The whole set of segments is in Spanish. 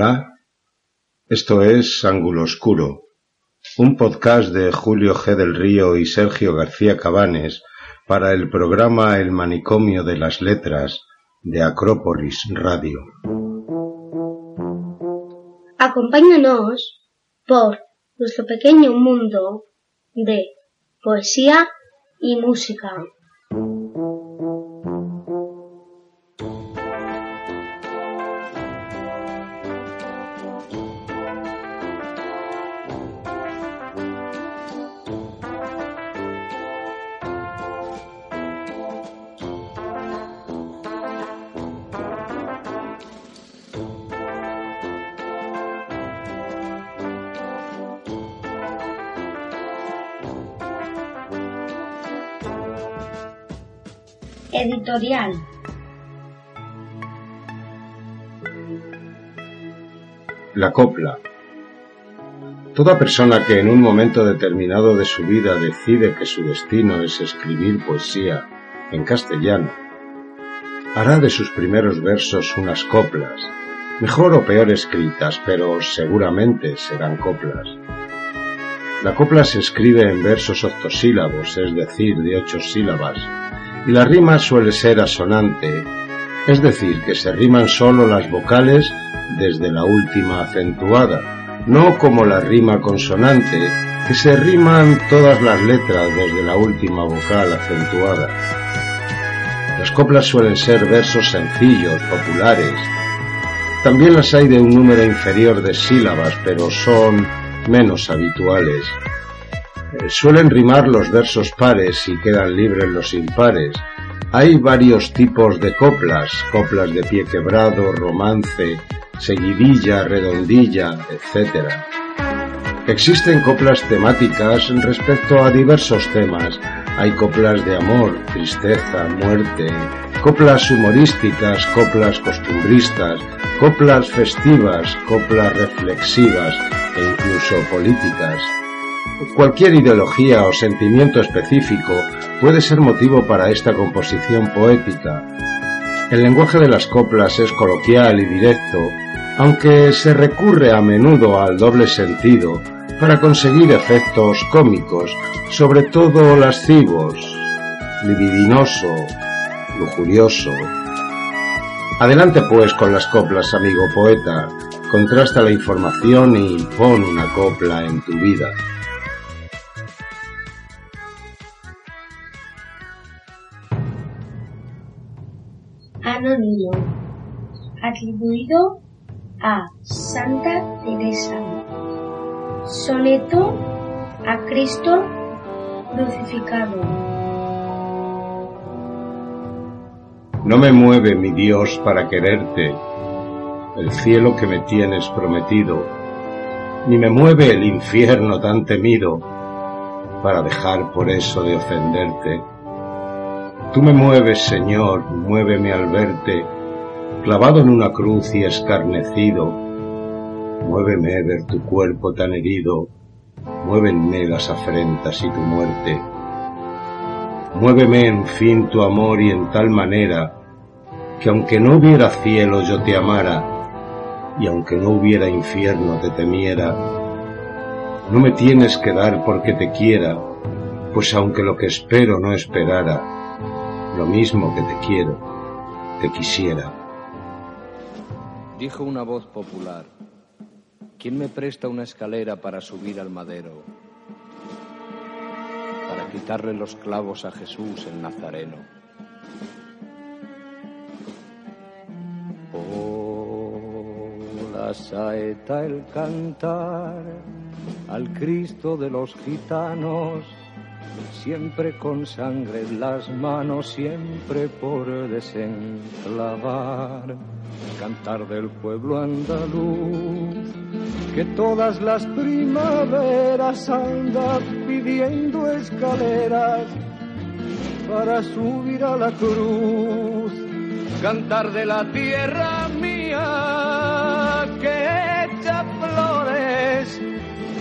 Hola, esto es Ángulo Oscuro, un podcast de Julio G. del Río y Sergio García Cabanes para el programa El Manicomio de las Letras de Acrópolis Radio. Acompáñanos por nuestro pequeño mundo de poesía y música. Editorial. La copla. Toda persona que en un momento determinado de su vida decide que su destino es escribir poesía en castellano, hará de sus primeros versos unas coplas, mejor o peor escritas, pero seguramente serán coplas. La copla se escribe en versos octosílabos, es decir, de ocho sílabas, y la rima suele ser asonante, es decir, que se riman solo las vocales desde la última acentuada, no como la rima consonante, que se riman todas las letras desde la última vocal acentuada. Las coplas suelen ser versos sencillos, populares. También las hay de un número inferior de sílabas, pero son menos habituales. Eh, suelen rimar los versos pares y quedan libres los impares. Hay varios tipos de coplas, coplas de pie quebrado, romance, seguidilla, redondilla, etc. Existen coplas temáticas respecto a diversos temas. Hay coplas de amor, tristeza, muerte, coplas humorísticas, coplas costumbristas, coplas festivas, coplas reflexivas e incluso políticas. Cualquier ideología o sentimiento específico puede ser motivo para esta composición poética. El lenguaje de las coplas es coloquial y directo, aunque se recurre a menudo al doble sentido para conseguir efectos cómicos, sobre todo lascivos, libidinoso, lujurioso. Adelante pues con las coplas, amigo poeta, contrasta la información y pon una copla en tu vida. Anónimo. Atribuido a Santa Teresa. Soneto a Cristo crucificado. No me mueve, mi Dios, para quererte, el cielo que me tienes prometido, ni me mueve el infierno tan temido, para dejar por eso de ofenderte. Tú me mueves, Señor, muéveme al verte, clavado en una cruz y escarnecido. Muéveme ver tu cuerpo tan herido, muévenme las afrentas y tu muerte. Muéveme en fin tu amor y en tal manera que aunque no hubiera cielo yo te amara y aunque no hubiera infierno te temiera. No me tienes que dar porque te quiera, pues aunque lo que espero no esperara, lo mismo que te quiero, te quisiera. Dijo una voz popular, ¿quién me presta una escalera para subir al madero? Para quitarle los clavos a Jesús el Nazareno. Oh, saeta, el cantar al Cristo de los gitanos siempre con sangre en las manos, siempre por desenclavar. Cantar del pueblo andaluz, que todas las primaveras anda pidiendo escaleras para subir a la cruz. Cantar de la tierra mía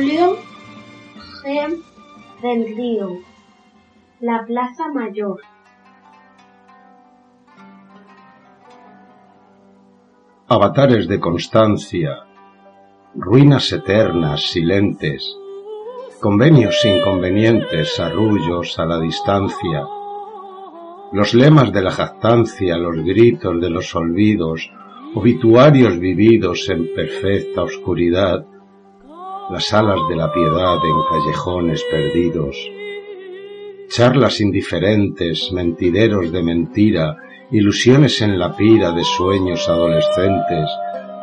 Julio G. del Río, la Plaza Mayor. Avatares de constancia, ruinas eternas, silentes, convenios inconvenientes, arrullos a la distancia, los lemas de la jactancia, los gritos de los olvidos, obituarios vividos en perfecta oscuridad, las alas de la piedad en callejones perdidos, charlas indiferentes, mentideros de mentira, ilusiones en la pira de sueños adolescentes,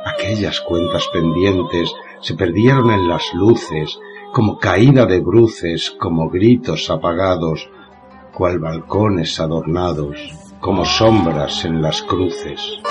aquellas cuentas pendientes se perdieron en las luces, como caída de bruces, como gritos apagados, cual balcones adornados, como sombras en las cruces.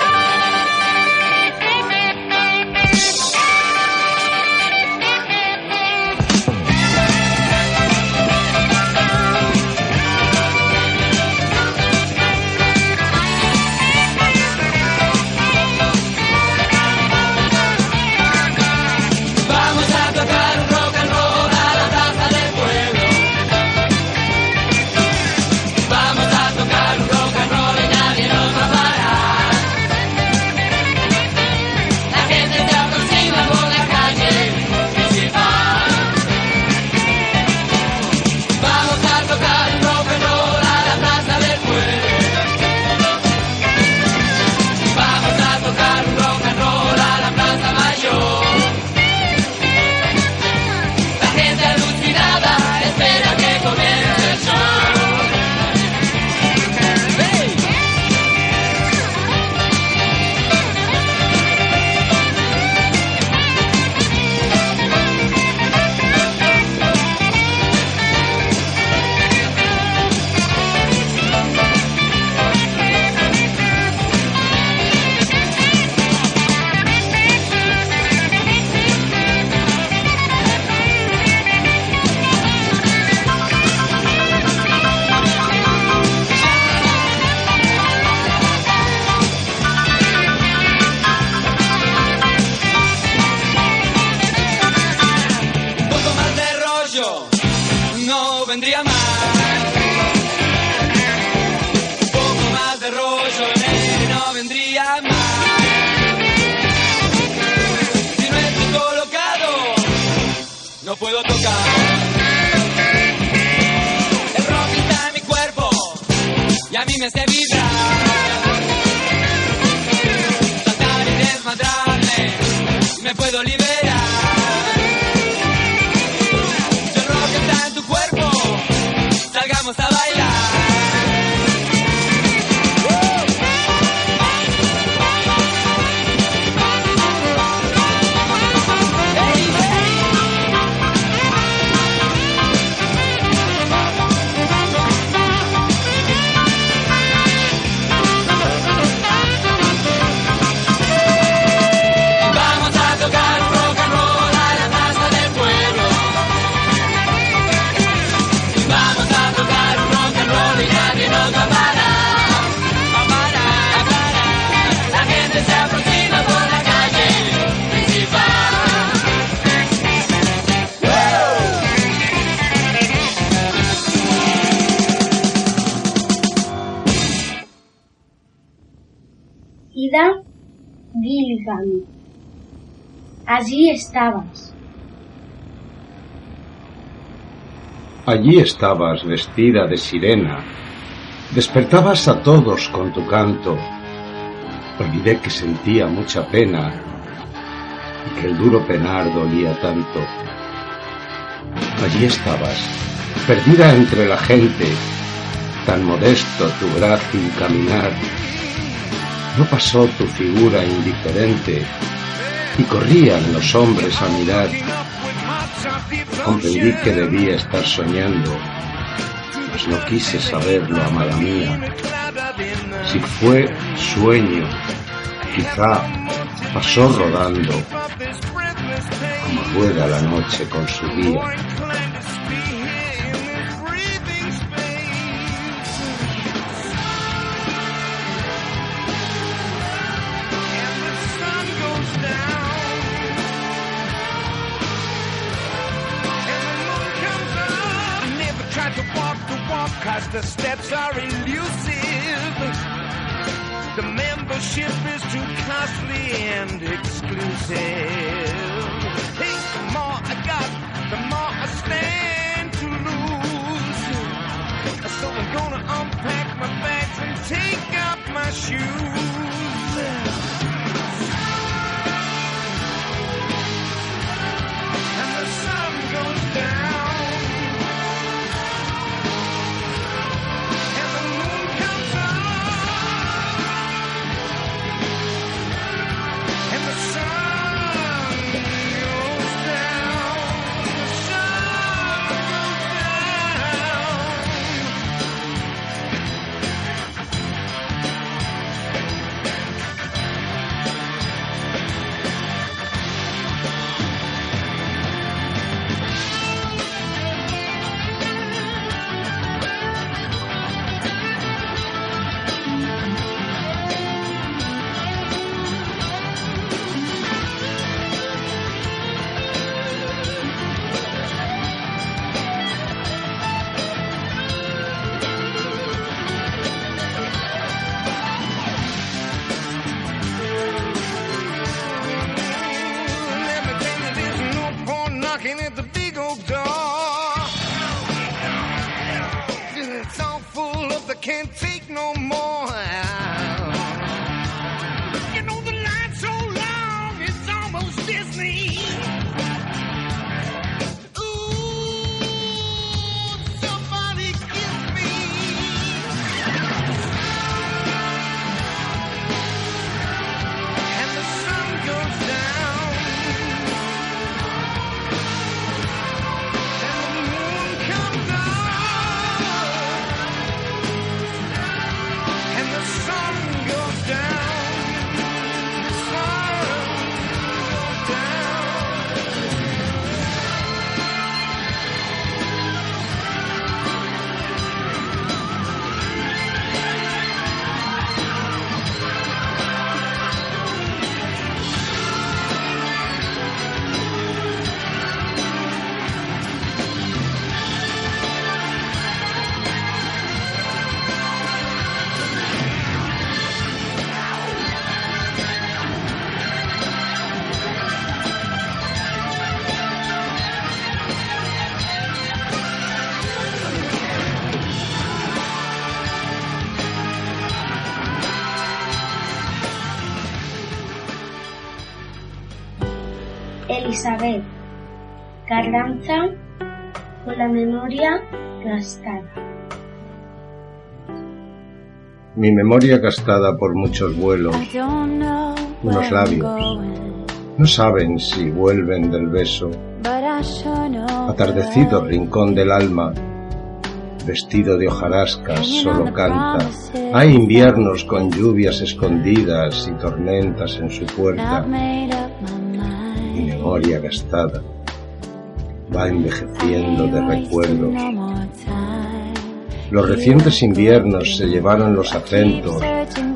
Allí estabas. Allí estabas vestida de sirena. Despertabas a todos con tu canto. Olvidé que sentía mucha pena y que el duro penar dolía tanto. Allí estabas, perdida entre la gente, tan modesto tu grácil caminar. No pasó tu figura indiferente y corrían los hombres a mirar. Comprendí que debía estar soñando, pues no quise saberlo, amada mía. Si fue sueño, quizá pasó rodando, como rueda la noche con su día. Cause the steps are elusive. The membership is too costly and exclusive. Hey, the more I got, the more I stand to lose. So I'm gonna unpack my bags and take out my shoes. Elizabeth Carranza con la memoria gastada. Mi memoria gastada por muchos vuelos, unos labios, no saben si vuelven del beso. Atardecido rincón del alma, vestido de hojarascas, solo canta. Hay inviernos con lluvias escondidas y tormentas en su puerta memoria gastada va envejeciendo de recuerdos. Los recientes inviernos se llevaron los acentos,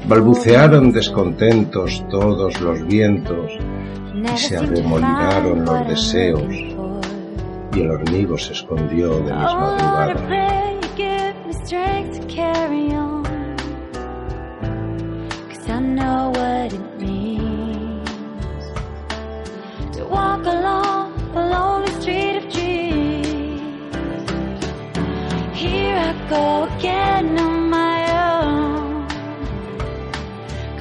balbucearon descontentos todos los vientos y se arremolinaron los deseos y el hormigo se escondió de mis madrugadas. I know what it means. walk along the lonely street of dreams. Here I go again on my own,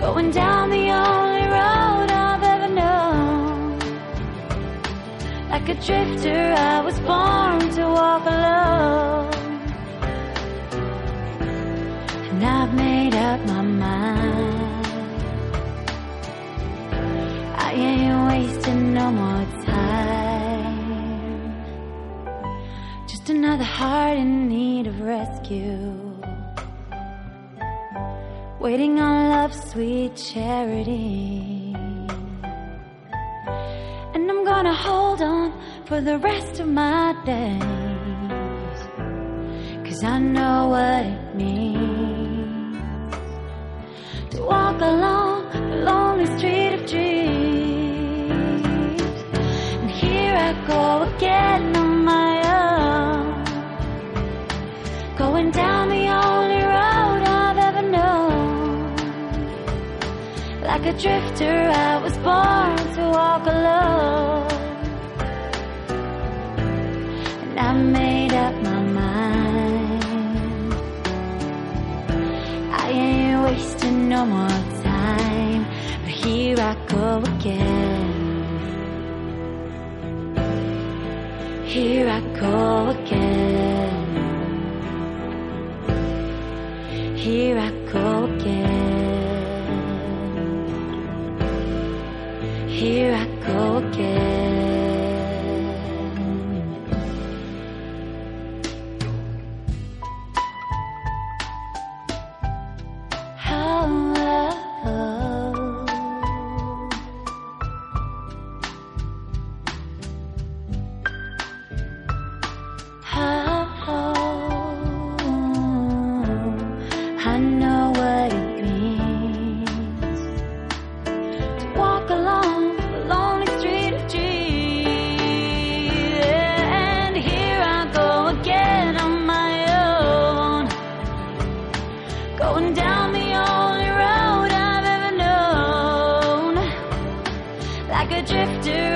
going down the only road I've ever known. Like a drifter, I was born to walk alone. And I've made up my mind. Wasting no more time. Just another heart in need of rescue. Waiting on love's sweet charity. And I'm gonna hold on for the rest of my days. Cause I know what it means to walk along go again on my own, going down the only road I've ever known. Like a drifter, I was born to walk alone. And I made up my mind. I ain't wasting no more time. But here I go again. Here I go again. Down the only road I've ever known. Like a drifter,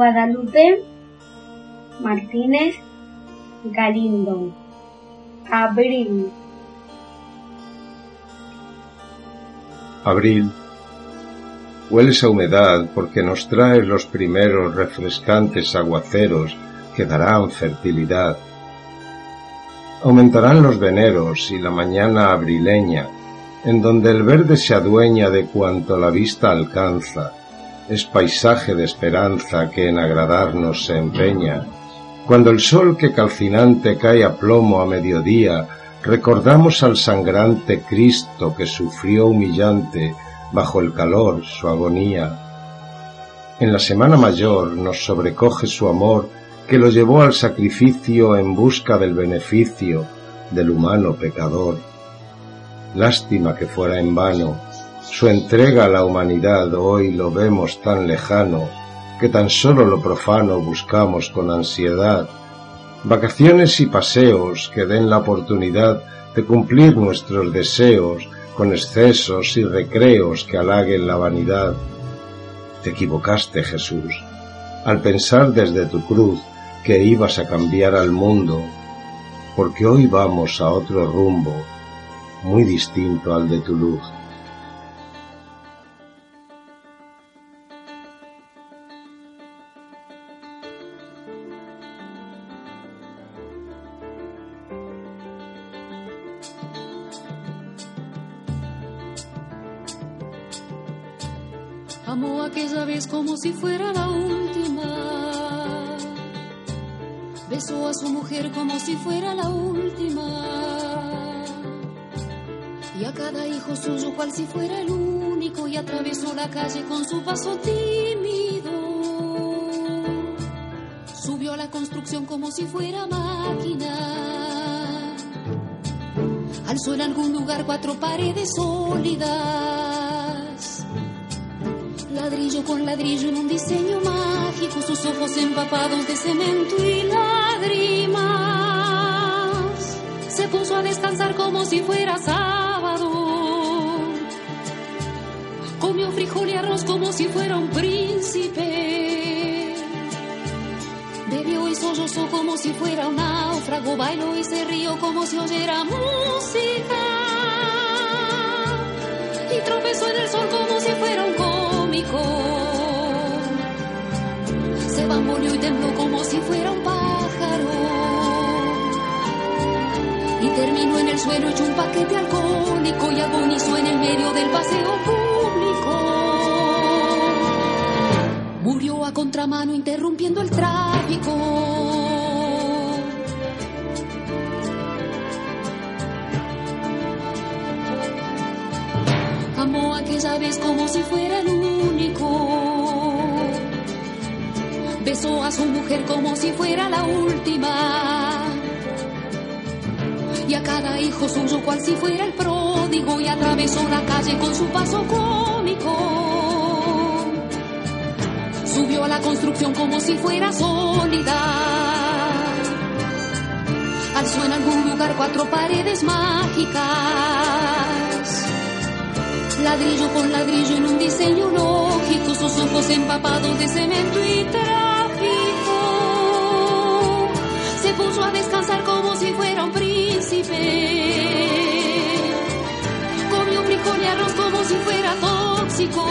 Guadalupe Martínez Galindo. Abril. Abril. Hueles a humedad porque nos traes los primeros refrescantes aguaceros que darán fertilidad. Aumentarán los veneros y la mañana abrileña, en donde el verde se adueña de cuanto la vista alcanza, es paisaje de esperanza que en agradarnos se empeña. Cuando el sol que calcinante cae a plomo a mediodía, recordamos al sangrante Cristo que sufrió humillante bajo el calor su agonía. En la Semana Mayor nos sobrecoge su amor que lo llevó al sacrificio en busca del beneficio del humano pecador. Lástima que fuera en vano, su entrega a la humanidad hoy lo vemos tan lejano que tan solo lo profano buscamos con ansiedad. Vacaciones y paseos que den la oportunidad de cumplir nuestros deseos con excesos y recreos que halaguen la vanidad. Te equivocaste, Jesús, al pensar desde tu cruz que ibas a cambiar al mundo, porque hoy vamos a otro rumbo, muy distinto al de tu luz. Amó aquella vez como si fuera la última. Besó a su mujer como si fuera la última. Y a cada hijo suyo cual si fuera el único y atravesó la calle con su paso tímido. Subió a la construcción como si fuera máquina. Alzó en algún lugar cuatro paredes sólidas. Con ladrillo en un diseño mágico, sus ojos empapados de cemento y lágrimas. Se puso a descansar como si fuera sábado. Comió frijol y arroz como si fuera un príncipe. Bebió y sollozó como si fuera un náufrago. Bailó y se rió como si oyera música. Tembló como si fuera un pájaro. Y terminó en el suelo hecho un paquete alcohólico y agonizó en el medio del paseo público. Murió a contramano interrumpiendo el tráfico. Amó aquella vez como si fuera el si fuera la última. Y a cada hijo suyo cual si fuera el pródigo y atravesó la calle con su paso cómico. Subió a la construcción como si fuera sólida. Alzó en algún lugar cuatro paredes mágicas. Ladrillo con ladrillo en un diseño lógico, sus ojos empapados de cemento y tráfico. Puso a descansar como si fuera un príncipe. Comió frijol y arroz como si fuera tóxico.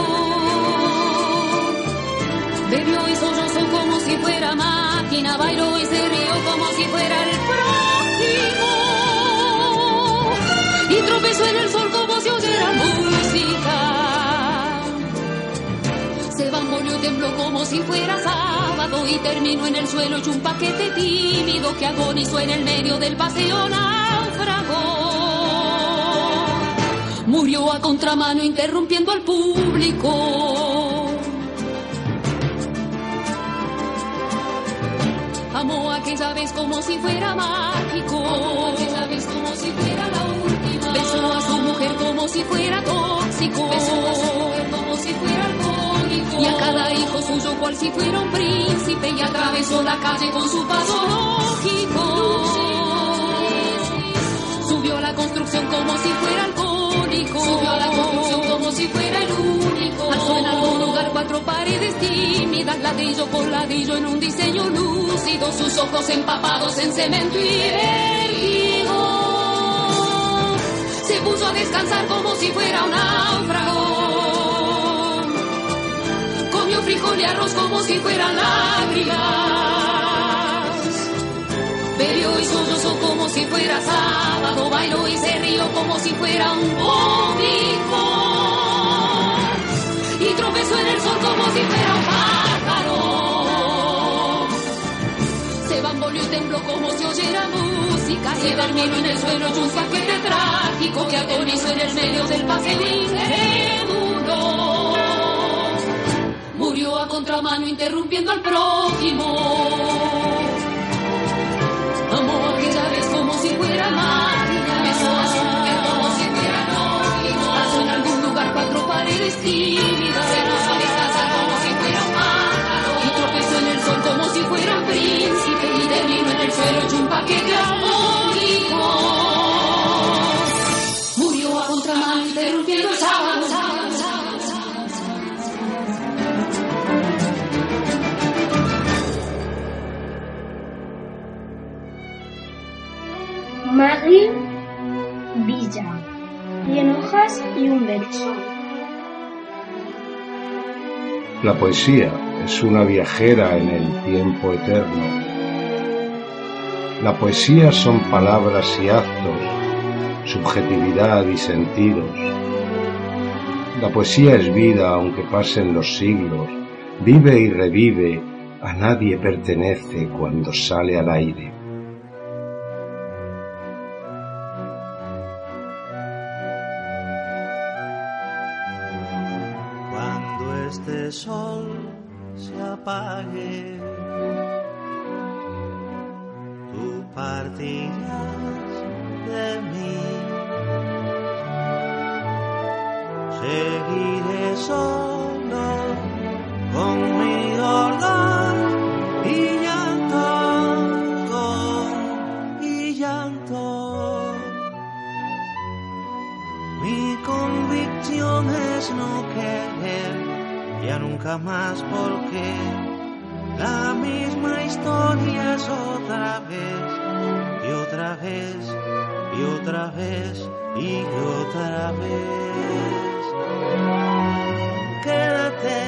Bebió y sollozó como si fuera máquina, bailó y se rió como si fuera el prójimo. Y tropezó en el sol como si oyera música. Y tembló como si fuera sábado y terminó en el suelo hecho un paquete tímido que agonizó en el medio del paseo náufrago. Murió a contramano interrumpiendo al público. Amó aquella vez como si fuera mágico. Amó aquella vez como si fuera la última. Besó a su mujer como si fuera tóxico. Besó a su mujer como si fuera. Y a cada hijo suyo cual si fuera un príncipe. Y atravesó la calle con su paso lógico. Subió a la construcción como si fuera alcohólico. Subió a la construcción como si fuera el único. Alzó en algún lugar cuatro paredes tímidas, ladrillo por ladrillo en un diseño lúcido, sus ojos empapados en cemento y vértigo. Se puso a descansar como si fuera un náufrago. Frijol y arroz como si fueran lágrimas. Bebió y sollozó como si fuera sábado, bailó y se rió como si fuera un cómico. Y tropezó en el sol como si fuera un pájaro. Se bamboleó y tembló como si oyera música. Y terminó en el suelo hecho un paquete trágico que agonizó en el medio del paseo. Murió a contramano interrumpiendo al prójimo. Amó aquella vez como si fuera máquina. Besó a su mujer como si fuera lógico. Alzó en algún lugar cuatro paredes tímidas. Se puso a descansar como si fuera un pájaro. Y tropezó en el sol como si fuera un príncipe. Y terminó en el suelo hecho un paquete armónico. Maggie Villa. Cien hojas y un verso. La poesía es una viajera en el tiempo eterno. La poesía son palabras y actos, subjetividad y sentidos. La poesía es vida aunque pasen los siglos, vive y revive, a nadie pertenece cuando sale al aire. el sol se apague, tú partirás jamás porque la misma historia es otra vez y otra vez y otra vez y otra vez. Quédate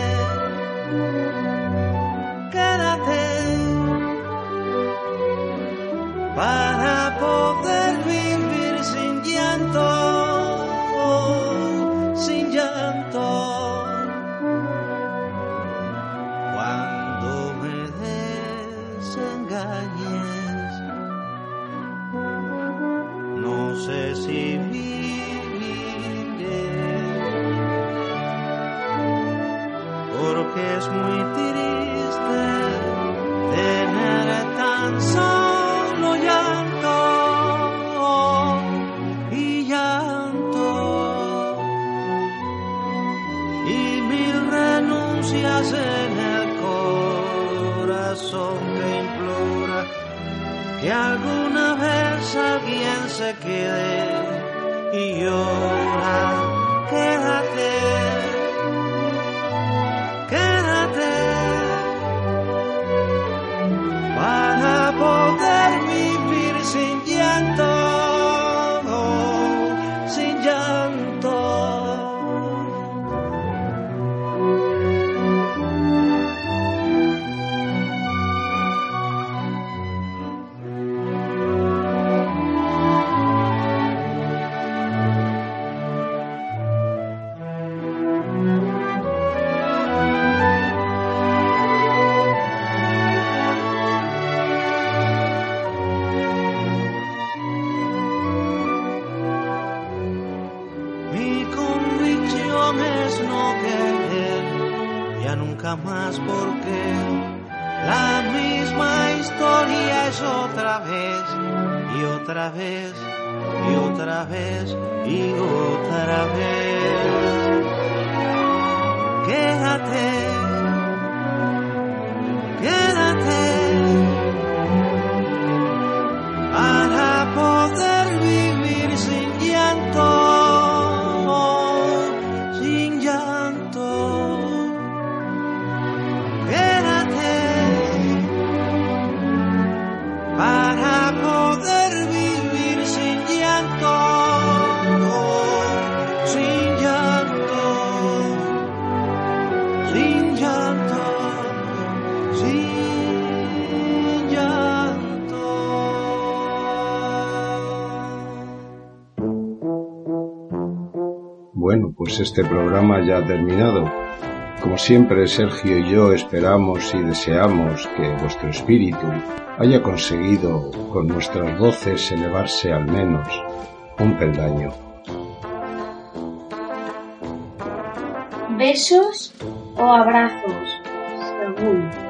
que es muy triste tener tan solo. Pues este programa ya ha terminado. Como siempre, Sergio y yo esperamos y deseamos que vuestro espíritu haya conseguido con nuestras voces elevarse al menos un peldaño. Besos o abrazos, según.